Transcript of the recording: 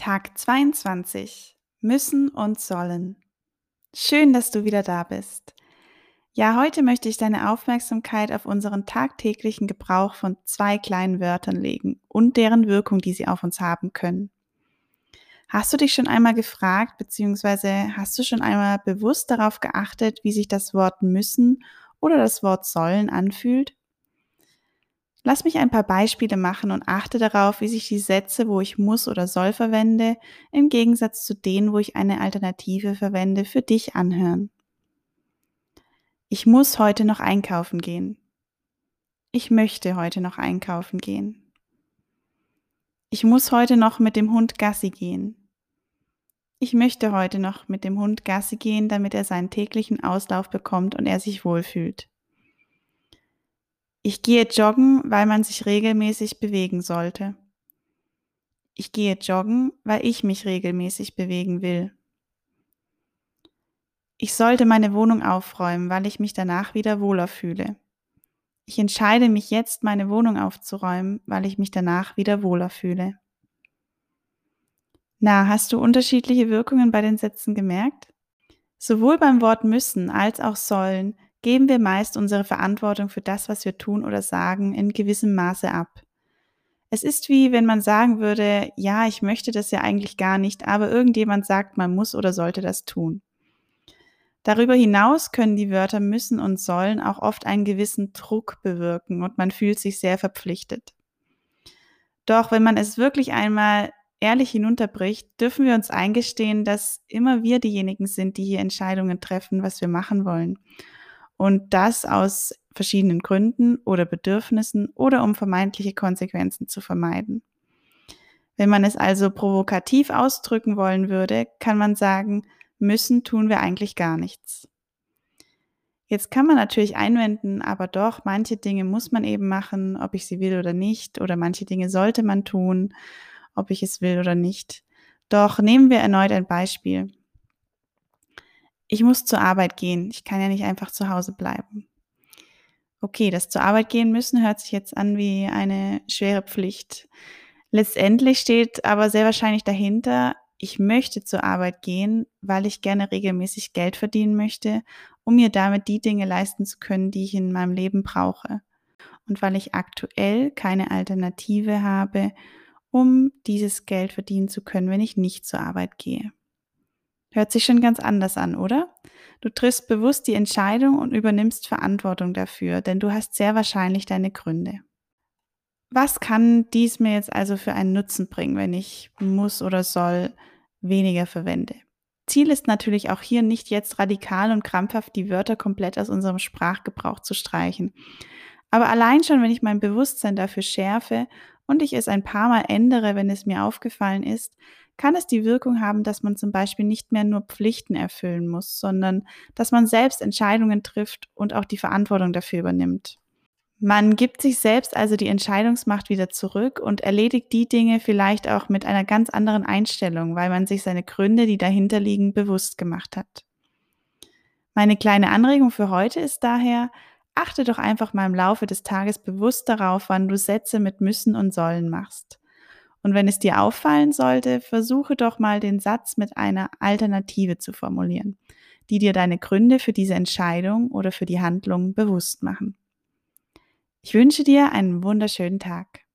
Tag 22. Müssen und sollen. Schön, dass du wieder da bist. Ja, heute möchte ich deine Aufmerksamkeit auf unseren tagtäglichen Gebrauch von zwei kleinen Wörtern legen und deren Wirkung, die sie auf uns haben können. Hast du dich schon einmal gefragt, beziehungsweise hast du schon einmal bewusst darauf geachtet, wie sich das Wort müssen oder das Wort sollen anfühlt? Lass mich ein paar Beispiele machen und achte darauf, wie sich die Sätze, wo ich muss oder soll verwende, im Gegensatz zu denen, wo ich eine Alternative verwende, für dich anhören. Ich muss heute noch einkaufen gehen. Ich möchte heute noch einkaufen gehen. Ich muss heute noch mit dem Hund Gassi gehen. Ich möchte heute noch mit dem Hund Gassi gehen, damit er seinen täglichen Auslauf bekommt und er sich wohlfühlt. Ich gehe joggen, weil man sich regelmäßig bewegen sollte. Ich gehe joggen, weil ich mich regelmäßig bewegen will. Ich sollte meine Wohnung aufräumen, weil ich mich danach wieder wohler fühle. Ich entscheide mich jetzt, meine Wohnung aufzuräumen, weil ich mich danach wieder wohler fühle. Na, hast du unterschiedliche Wirkungen bei den Sätzen gemerkt? Sowohl beim Wort müssen als auch sollen geben wir meist unsere Verantwortung für das, was wir tun oder sagen, in gewissem Maße ab. Es ist wie wenn man sagen würde, ja, ich möchte das ja eigentlich gar nicht, aber irgendjemand sagt, man muss oder sollte das tun. Darüber hinaus können die Wörter müssen und sollen auch oft einen gewissen Druck bewirken und man fühlt sich sehr verpflichtet. Doch wenn man es wirklich einmal ehrlich hinunterbricht, dürfen wir uns eingestehen, dass immer wir diejenigen sind, die hier Entscheidungen treffen, was wir machen wollen und das aus verschiedenen Gründen oder Bedürfnissen oder um vermeintliche Konsequenzen zu vermeiden. Wenn man es also provokativ ausdrücken wollen würde, kann man sagen, müssen tun wir eigentlich gar nichts. Jetzt kann man natürlich einwenden, aber doch, manche Dinge muss man eben machen, ob ich sie will oder nicht, oder manche Dinge sollte man tun, ob ich es will oder nicht. Doch nehmen wir erneut ein Beispiel ich muss zur Arbeit gehen. Ich kann ja nicht einfach zu Hause bleiben. Okay, das zur Arbeit gehen müssen hört sich jetzt an wie eine schwere Pflicht. Letztendlich steht aber sehr wahrscheinlich dahinter, ich möchte zur Arbeit gehen, weil ich gerne regelmäßig Geld verdienen möchte, um mir damit die Dinge leisten zu können, die ich in meinem Leben brauche. Und weil ich aktuell keine Alternative habe, um dieses Geld verdienen zu können, wenn ich nicht zur Arbeit gehe. Hört sich schon ganz anders an, oder? Du triffst bewusst die Entscheidung und übernimmst Verantwortung dafür, denn du hast sehr wahrscheinlich deine Gründe. Was kann dies mir jetzt also für einen Nutzen bringen, wenn ich muss oder soll weniger verwende? Ziel ist natürlich auch hier nicht jetzt radikal und krampfhaft die Wörter komplett aus unserem Sprachgebrauch zu streichen. Aber allein schon, wenn ich mein Bewusstsein dafür schärfe und ich es ein paar Mal ändere, wenn es mir aufgefallen ist, kann es die Wirkung haben, dass man zum Beispiel nicht mehr nur Pflichten erfüllen muss, sondern dass man selbst Entscheidungen trifft und auch die Verantwortung dafür übernimmt. Man gibt sich selbst also die Entscheidungsmacht wieder zurück und erledigt die Dinge vielleicht auch mit einer ganz anderen Einstellung, weil man sich seine Gründe, die dahinter liegen, bewusst gemacht hat. Meine kleine Anregung für heute ist daher, achte doch einfach mal im Laufe des Tages bewusst darauf, wann du Sätze mit müssen und sollen machst. Und wenn es dir auffallen sollte, versuche doch mal den Satz mit einer Alternative zu formulieren, die dir deine Gründe für diese Entscheidung oder für die Handlung bewusst machen. Ich wünsche dir einen wunderschönen Tag.